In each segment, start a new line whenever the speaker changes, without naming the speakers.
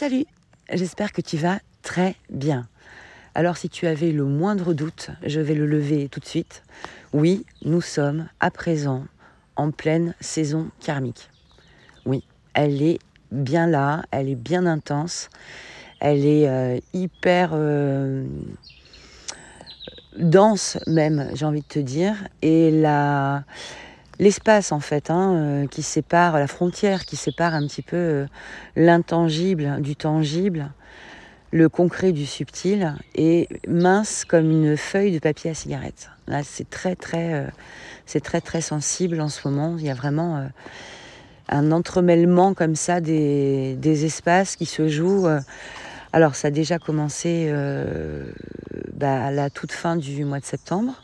Salut, j'espère que tu vas très bien. Alors si tu avais le moindre doute, je vais le lever tout de suite. Oui, nous sommes à présent en pleine saison karmique. Oui, elle est bien là, elle est bien intense, elle est euh, hyper euh, dense même, j'ai envie de te dire. Et la, l'espace en fait hein, euh, qui sépare la frontière, qui sépare un petit peu euh, l'intangible du tangible, le concret du subtil, est mince comme une feuille de papier à cigarette. Là, c'est très très, euh, c'est très très sensible en ce moment. Il y a vraiment un entremêlement comme ça des, des, espaces qui se jouent. alors, ça a déjà commencé bah, à la toute fin du mois de septembre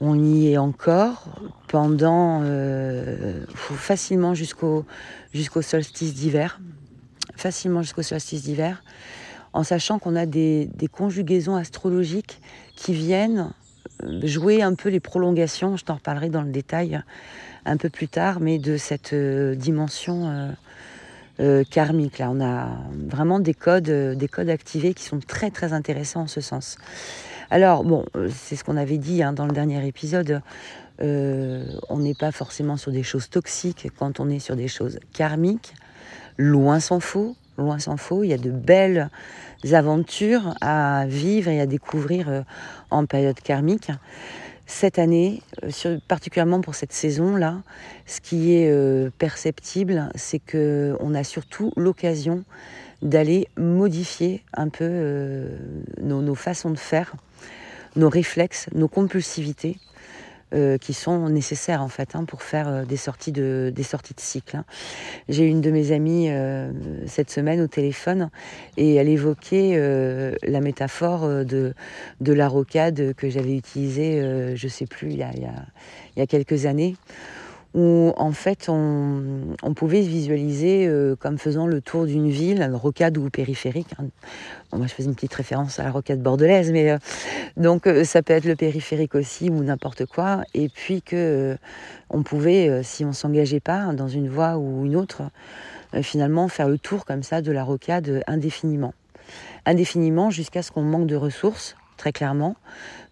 on y est encore pendant euh, facilement jusqu'au solstice d'hiver, facilement jusqu'au solstice d'hiver, en sachant qu'on a des, conjugaisons astrologiques qui viennent euh, jouer un peu les prolongations. Je t'en reparlerai dans le détail un peu plus tard, mais de cette euh, dimension karmique. Là, on a vraiment des codes, des codes activés qui sont très très intéressants en ce sens. Alors, bon, euh, c'est ce qu'on avait dit hein, dans le dernier épisode. Euh, on n'est pas forcément sur des choses toxiques quand on est sur des choses karmiques. Loin s'en faut, loin s'en faut. Il y a de belles aventures à vivre et à découvrir euh, en période karmique. Cette année, particulièrement pour cette saison-là, ce qui est perceptible, c'est qu'on a surtout l'occasion d'aller modifier un peu nos, façons de faire nos réflexes, nos compulsivités. Euh, qui sont nécessaires en fait hein, pour faire euh, des sorties de sorties de cycle. Hein. J'ai une de mes amies euh, cette semaine au téléphone et elle évoquait la métaphore de la rocade que j'avais utilisée, je sais plus il y a quelques années où en fait on, pouvait se visualiser euh, comme faisant le tour d'une ville, rocade ou périphérique. Hein. moi je faisais une petite référence à la rocade bordelaise, mais euh, donc euh, ça peut être le périphérique aussi ou n'importe quoi. Et puis que on pouvait, si on s'engageait pas dans une voie ou une autre, finalement faire le tour comme ça de la rocade indéfiniment. Indéfiniment jusqu'à ce qu'on manque de ressources, très clairement.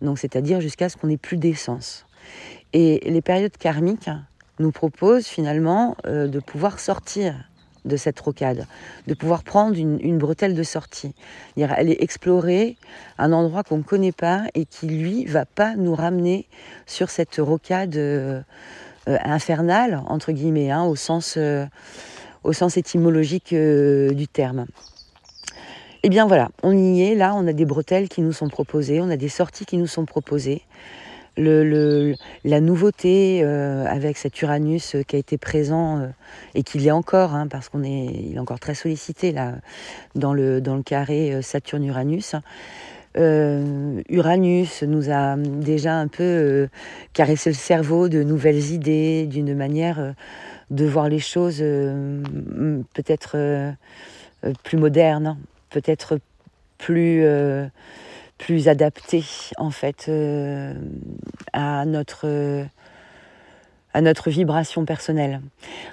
Donc c'est-à-dire jusqu'à ce qu'on ait plus d'essence. Et les périodes karmiques, nous propose finalement euh, de pouvoir sortir de cette rocade, de pouvoir prendre une, bretelle de sortie, aller explorer un endroit qu'on ne connaît pas et qui lui va pas nous ramener sur cette rocade euh, euh, infernale entre guillemets, hein, au sens au sens étymologique du terme. Eh bien voilà, on y est, là on a des bretelles qui nous sont proposées, on a des sorties qui nous sont proposées la nouveauté euh, avec cet Uranus euh, qui a été présent euh, et qu'il est encore, hein, parce qu'on est, est encore très sollicité là dans le dans le carré Saturne-Uranus. Uranus nous a déjà un peu caressé le cerveau de nouvelles idées, d'une manière de voir les choses peut-être plus moderne, peut-être plus plus adapté en fait euh, à notre à notre vibration personnelle.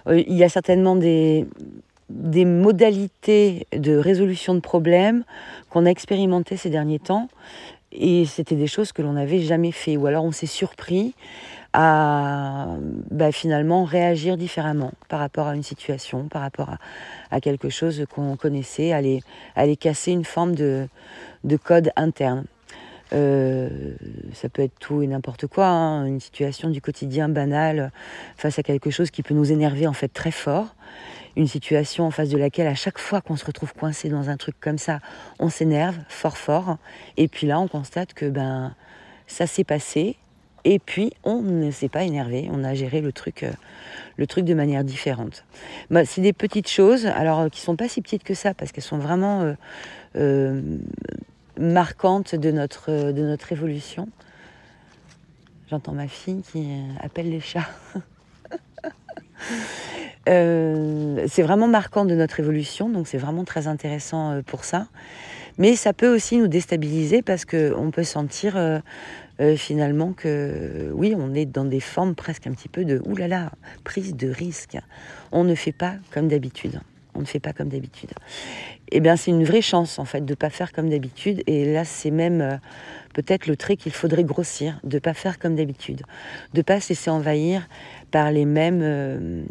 Euh, il y a certainement des, des modalités de résolution de problèmes qu'on a expérimentées ces derniers temps et c'était des choses que l'on n'avait jamais fait ou alors on s'est surpris à bah, finalement réagir différemment par rapport à une situation, par rapport à, à quelque chose qu'on connaissait, aller, aller casser une forme de, de code interne. Euh, ça peut être tout et n'importe quoi, hein. une situation du quotidien banal face à quelque chose qui peut nous énerver en fait très fort, une situation en face de laquelle à chaque fois qu'on se retrouve coincé dans un truc comme ça, on s'énerve fort fort, et puis là on constate que ben ça s'est passé, et puis on ne s'est pas énervé, on a géré le truc, euh, le truc de manière différente. Bah, c'est des petites choses, alors qui sont pas si petites que ça, parce qu'elles sont vraiment euh, euh, marquante de notre, de notre évolution. J'entends ma fille qui appelle les chats. Euh, c'est vraiment marquant de notre évolution, donc c'est vraiment très intéressant euh, pour ça. Mais ça peut aussi nous déstabiliser parce qu'on peut sentir euh, finalement que oui, on est dans des formes presque un petit peu de oulala, prise de risque. On ne fait pas comme d'habitude. On ne fait pas comme d'habitude. Eh bien, c'est une vraie chance, en fait, de ne pas faire comme d'habitude. Et là, c'est même euh, peut-être le trait qu'il faudrait grossir, de ne pas faire comme d'habitude, de ne pas se laisser envahir par les mêmes, euh,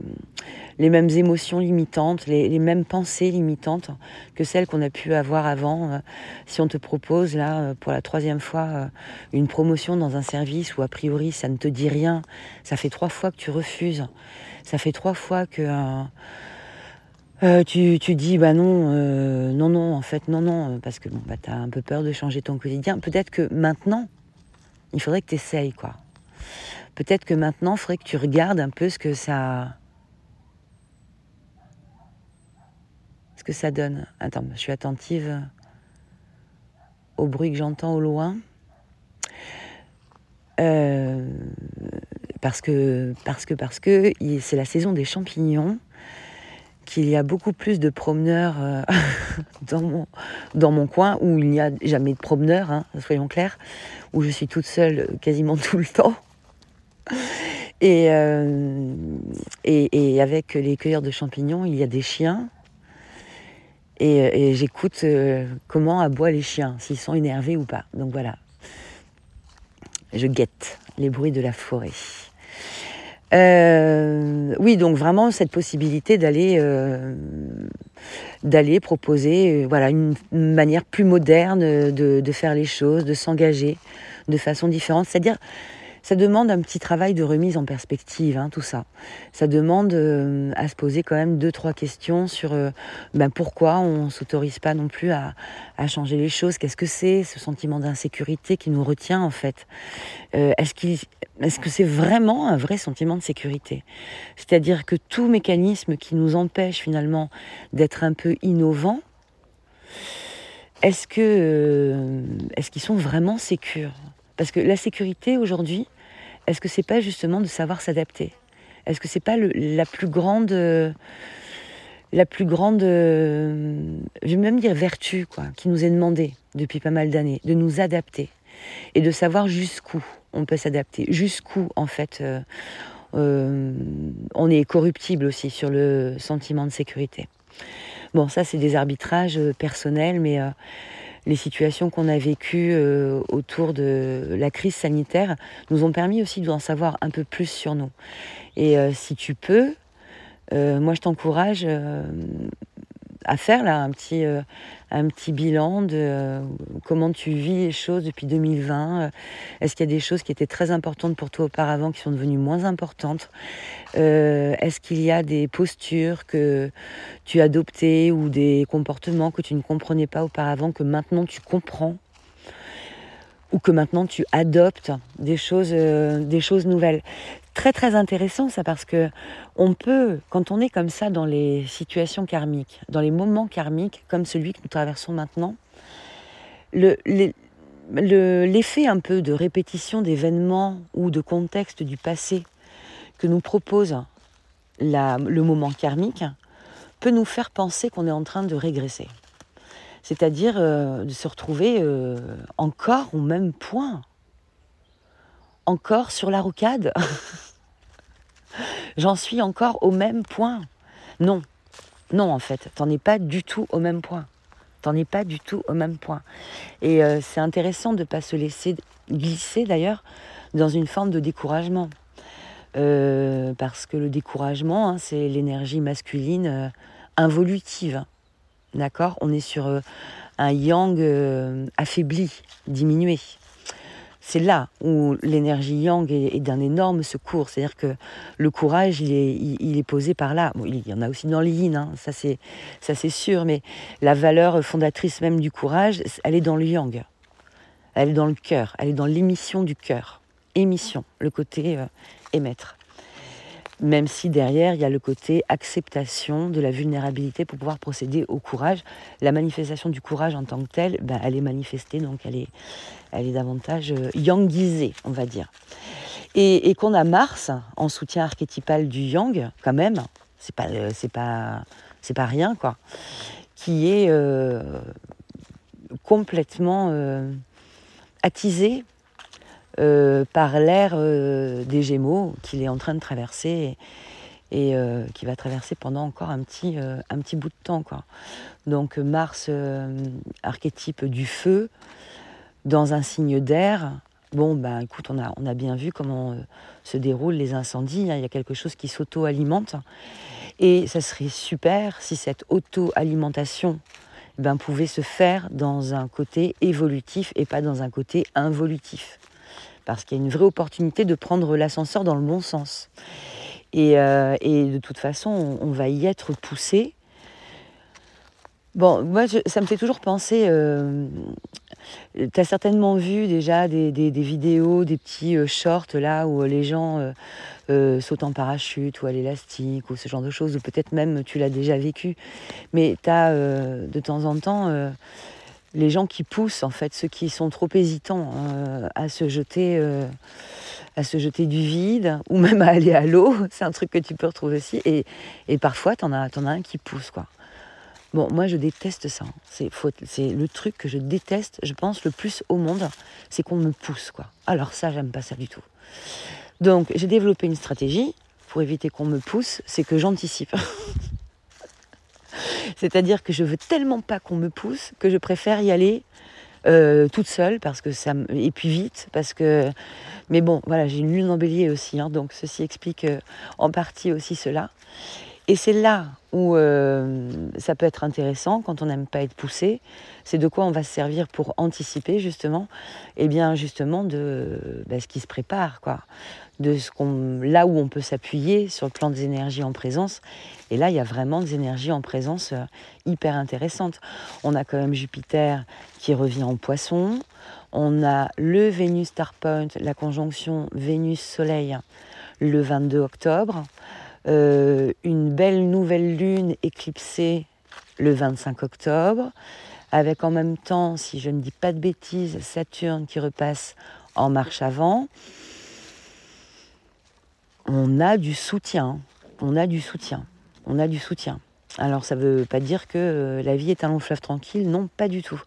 émotions limitantes, les, mêmes pensées limitantes que celles qu'on a pu avoir avant. Euh, si on te propose, là, pour la troisième fois, une promotion dans un service où, a priori, ça ne te dit rien, ça fait trois fois que tu refuses, ça fait trois fois que tu, tu, dis bah non, euh, non, non, en fait, non, non, parce que bon, bah, tu as un peu peur de changer ton quotidien. Peut-être que maintenant, il faudrait que tu essayes, quoi. Peut-être que maintenant, il faudrait que tu regardes un peu ce que ça. ce que ça donne. Attends, je suis attentive au bruit que j'entends au loin. Euh, parce que, parce que, parce que c'est la saison des champignons qu'il y a beaucoup plus de promeneurs euh, dans, mon, coin, où il n'y a jamais de promeneurs, hein, soyons clairs, où je suis toute seule quasiment tout le temps. Et, euh, et, avec les cueilleurs de champignons, il y a des chiens. Et, j'écoute euh, comment aboient les chiens, s'ils sont énervés ou pas. Donc voilà. Je guette les bruits de la forêt. Euh, oui, donc vraiment cette possibilité d'aller euh, d'aller proposer euh, voilà une manière plus moderne de, de faire les choses, de s'engager de façon différente, c'est-à-dire ça demande un petit travail de remise en perspective, hein, tout ça. Ça demande euh, à se poser quand même deux, trois questions sur euh, ben, pourquoi on ne s'autorise pas non plus à, changer les choses. Qu'est-ce que c'est ce sentiment d'insécurité qui nous retient en fait euh, Est-ce que c'est vraiment un vrai sentiment de sécurité? C'est-à-dire que tout mécanisme qui nous empêche finalement d'être un peu innovant, est-ce qu'ils sont vraiment sécures? Parce que la sécurité aujourd'hui, est-ce que c'est pas justement de savoir s'adapter? Est-ce que c'est pas la plus grande, la plus grande, je vais même dire vertu, quoi, qui nous est demandée depuis pas mal d'années, de nous adapter et de savoir jusqu'où on peut s'adapter, jusqu'où en fait euh, euh, on est corruptible aussi sur le sentiment de sécurité. Bon, ça c'est des arbitrages personnels, mais euh, les situations qu'on a vécues euh, autour de la crise sanitaire nous ont permis aussi d'en savoir un peu plus sur nous. Et euh, si tu peux, euh, moi je t'encourage à faire là un petit, euh, un petit bilan de euh, comment tu vis les choses depuis 2020. Euh, est-ce qu'il y a des choses qui étaient très importantes pour toi auparavant qui sont devenues moins importantes? Est-ce qu'il y a des postures que tu adoptées ou des comportements que tu ne comprenais pas auparavant que maintenant tu comprends? Ou que maintenant tu adoptes des choses, des choses nouvelles très très intéressant ça parce que on peut, quand on est comme ça dans les situations karmiques, dans les moments karmiques comme celui que nous traversons maintenant, l'effet un peu de répétition d'événements ou de contexte du passé que nous propose le moment karmique peut nous faire penser qu'on est en train de régresser. C'est-à-dire euh, de se retrouver euh, encore au même point encore sur la rocade J'en suis encore au même point Non, non en fait, t'en es pas du tout au même point. T'en es pas du tout au même point. Et euh, c'est intéressant de ne pas se laisser glisser d'ailleurs dans une forme de découragement. Euh, parce que le découragement, hein, c'est l'énergie masculine euh, involutive. D'accord? On est sur un yang affaibli, diminué c'est là où l'énergie yang est, d'un énorme secours. C'est-à-dire que le courage, il est, posé par là. il y en a aussi dans le yin, hein, ça c'est ça c'est sûr, mais la valeur fondatrice même du courage, elle est dans le yang. Elle est dans le cœur, elle est dans l'émission du cœur. Émission, le côté euh, émettre même si derrière il y a le côté acceptation de la vulnérabilité pour pouvoir procéder au courage. La manifestation du courage en tant que telle, ben, elle est manifestée, donc elle est, davantage euh, yangisée, on va dire. Et, qu'on a Mars en soutien archétypal du yang, quand même, c'est pas, euh, pas rien, quoi, qui est euh, complètement attisé par l'ère des Gémeaux qu'il est en train de traverser et qui va traverser pendant encore un petit, un petit bout de temps. Quoi. Donc Mars, archétype du feu, dans un signe d'air, bon, ben écoute, on a, on a bien vu comment se déroulent les incendies, hein. il y a quelque chose qui s'auto-alimente. Et ça serait super si cette auto-alimentation ben, pouvait se faire dans un côté évolutif et pas dans un côté involutif. Parce qu'il y a une vraie opportunité de prendre l'ascenseur dans le bon sens. Et, euh, de toute façon, on, va y être poussé. Bon, moi, ça me fait toujours penser. Euh, tu as certainement vu déjà des, vidéos, des petits euh, shorts là où les gens euh, sautent en parachute ou à l'élastique ou ce genre de choses, ou peut-être même tu l'as déjà vécu. Mais tu as de temps en temps les gens qui poussent, en fait, ceux qui sont trop hésitants à se jeter. à se jeter du vide ou même à aller à l'eau, c'est un truc que tu peux retrouver aussi. Et, parfois, tu en, as, en as un qui pousse. quoi. Bon, moi je déteste ça. C'est, c'est le truc que je déteste, je pense, le plus au monde, c'est qu'on me pousse. quoi. Alors ça, j'aime pas ça du tout. Donc j'ai développé une stratégie pour éviter qu'on me pousse, c'est que j'anticipe. C'est-à-dire que je veux tellement pas qu'on me pousse que je préfère y aller euh, toute seule parce que ça et puis vite parce que mais bon voilà j'ai une lune en bélier aussi hein, donc ceci explique euh, en partie aussi cela et c'est là où euh, ça peut être intéressant quand on n'aime pas être poussé. C'est de quoi on va se servir pour anticiper justement, et eh bien justement de bah, ce qui se prépare, quoi, de ce qu'on, là où on peut s'appuyer sur le plan des énergies en présence. Et là, il y a vraiment des énergies en présence euh, hyper intéressantes. On a quand même Jupiter qui revient en Poisson. On a le Vénus Star Point, la conjonction Vénus-Soleil, le 22 octobre. Euh, une belle nouvelle lune éclipsée le 25 octobre, avec en même temps, si je ne dis pas de bêtises, Saturne qui repasse en marche avant. On a du soutien, on a du soutien, on a du soutien. Alors ça ne veut pas dire que euh, la vie est un long fleuve tranquille, non, pas du tout.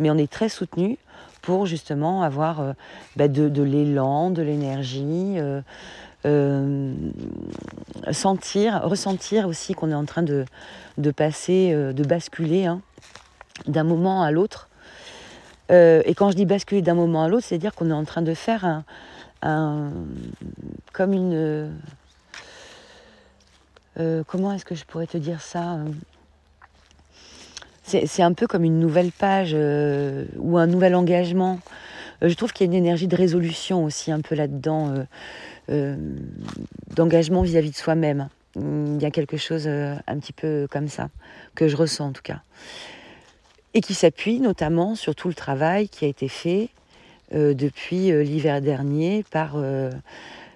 Mais on est très soutenu pour justement avoir euh, bah, de, l'élan, de l'énergie, sentir, ressentir aussi qu'on est en train de, passer, euh, de basculer hein, d'un moment à l'autre. Euh, et quand je dis basculer d'un moment à l'autre, c'est dire qu'on est en train de faire un, comme une comment est-ce que je pourrais te dire ça c'est un peu comme une nouvelle page ou un nouvel engagement. je trouve qu'il y a une énergie de résolution aussi un peu là-dedans. Euh, d'engagement vis-à-vis de soi-même. Il y a quelque chose euh, un petit peu comme ça, que je ressens en tout cas. Et qui s'appuie notamment sur tout le travail qui a été fait euh, depuis l'hiver dernier par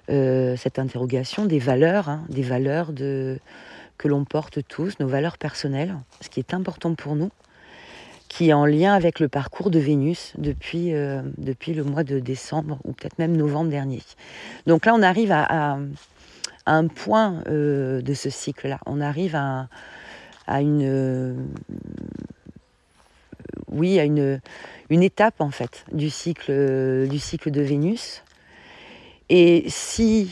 cette interrogation des valeurs, hein, des valeurs de, que l'on porte tous, nos valeurs personnelles, ce qui est important pour nous qui est en lien avec le parcours de Vénus depuis, euh, depuis le mois de décembre ou peut-être même novembre dernier. Donc là, on arrive à, un point euh, de ce cycle-là. On arrive à, une, euh, oui, à une, une étape en fait du cycle, du cycle de Vénus. Et si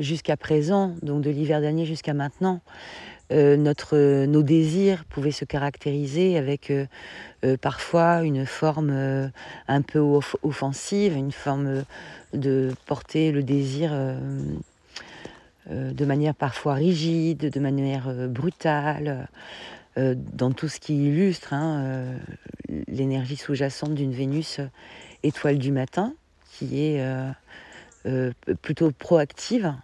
jusqu'à présent, donc de l'hiver dernier jusqu'à maintenant, euh, notre, nos désirs pouvaient se caractériser avec euh, euh, parfois une forme un peu offensive, une forme de porter le désir de manière parfois rigide, de manière brutale, dans tout ce qui illustre hein, l'énergie sous-jacente d'une Vénus étoile du matin, qui est plutôt proactive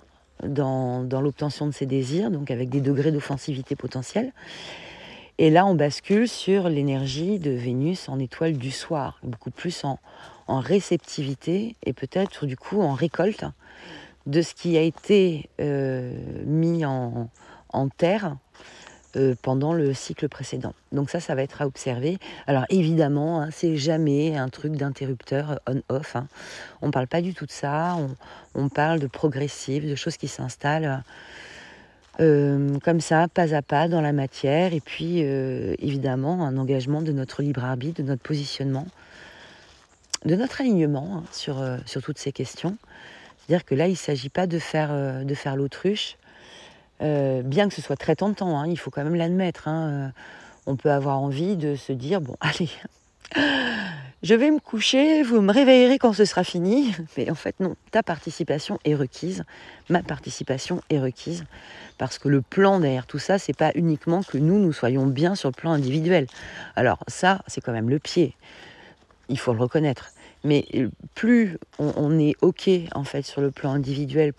dans, l'obtention de ses désirs, donc avec des degrés d'offensivité potentielle. Et là, on bascule sur l'énergie de Vénus en étoile du soir, beaucoup plus en, réceptivité et peut-être du coup en récolte de ce qui a été euh, mis en, en terre euh, pendant le cycle précédent. Donc ça, ça va être à observer. Alors évidemment, hein, c'est jamais un truc d'interrupteur on-off. Hein. On ne parle pas du tout de ça. On, parle de progressif, de choses qui s'installent euh, comme ça, pas à pas dans la matière. Et puis euh, évidemment, un engagement de notre libre arbitre, de notre positionnement, de notre alignement hein, sur, sur toutes ces questions. C'est-à-dire que là, il ne s'agit pas de faire, de faire l'autruche bien que ce soit très tentant, hein, il faut quand même l'admettre. Hein, on peut avoir envie de se dire bon, allez, je vais me coucher, vous me réveillerez quand ce sera fini. Mais en fait, non, ta participation est requise, ma participation est requise, parce que le plan derrière tout ça, c'est pas uniquement que nous, nous soyons bien sur le plan individuel. Alors ça, c'est quand même le pied, il faut le reconnaître. Mais plus on, est OK, en fait, sur le plan individuel,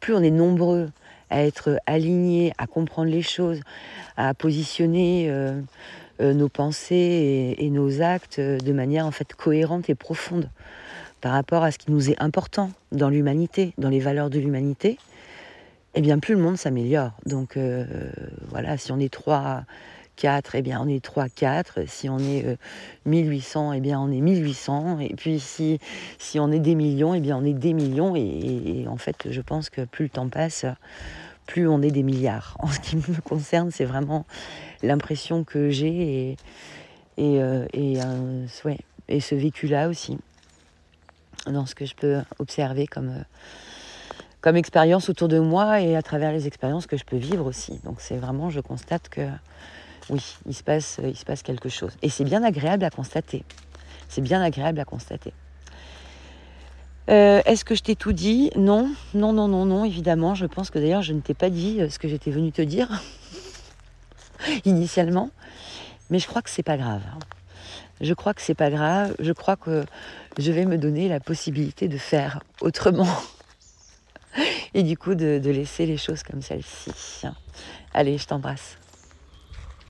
plus on est nombreux à être alignés, à comprendre les choses, à positionner... Euh, euh, nos pensées et, nos actes de manière en fait cohérente et profonde par rapport à ce qui nous est important dans l'humanité, dans les valeurs de l'humanité, eh bien plus le monde s'améliore. Donc euh, voilà, si on est 3, 4, eh bien on est 3, 4. Si on est 1800, euh, eh bien on est 1800. Et puis si, on est des millions, eh bien on est des millions. et en fait, je pense que plus le temps passe, plus on est des milliards. En ce qui me concerne, c'est vraiment l'impression que j'ai et, euh, et, ce vécu-là aussi, dans ce que je peux observer comme, euh, comme expérience autour de moi et à travers les expériences que je peux vivre aussi. Donc c'est vraiment, je constate que oui, il se passe, il se passe quelque chose. Et c'est bien agréable à constater. C'est bien agréable à constater. Euh, est-ce que je t'ai tout dit? Non, non, non, non, non, évidemment. Je pense que d'ailleurs, je ne t'ai pas dit euh, ce que j'étais venue te dire initialement. Mais je crois que c'est pas grave. Je crois que c'est pas grave. Je crois que je vais me donner la possibilité de faire autrement. Et du coup, de, de laisser les choses comme celle-ci. Allez, je t'embrasse.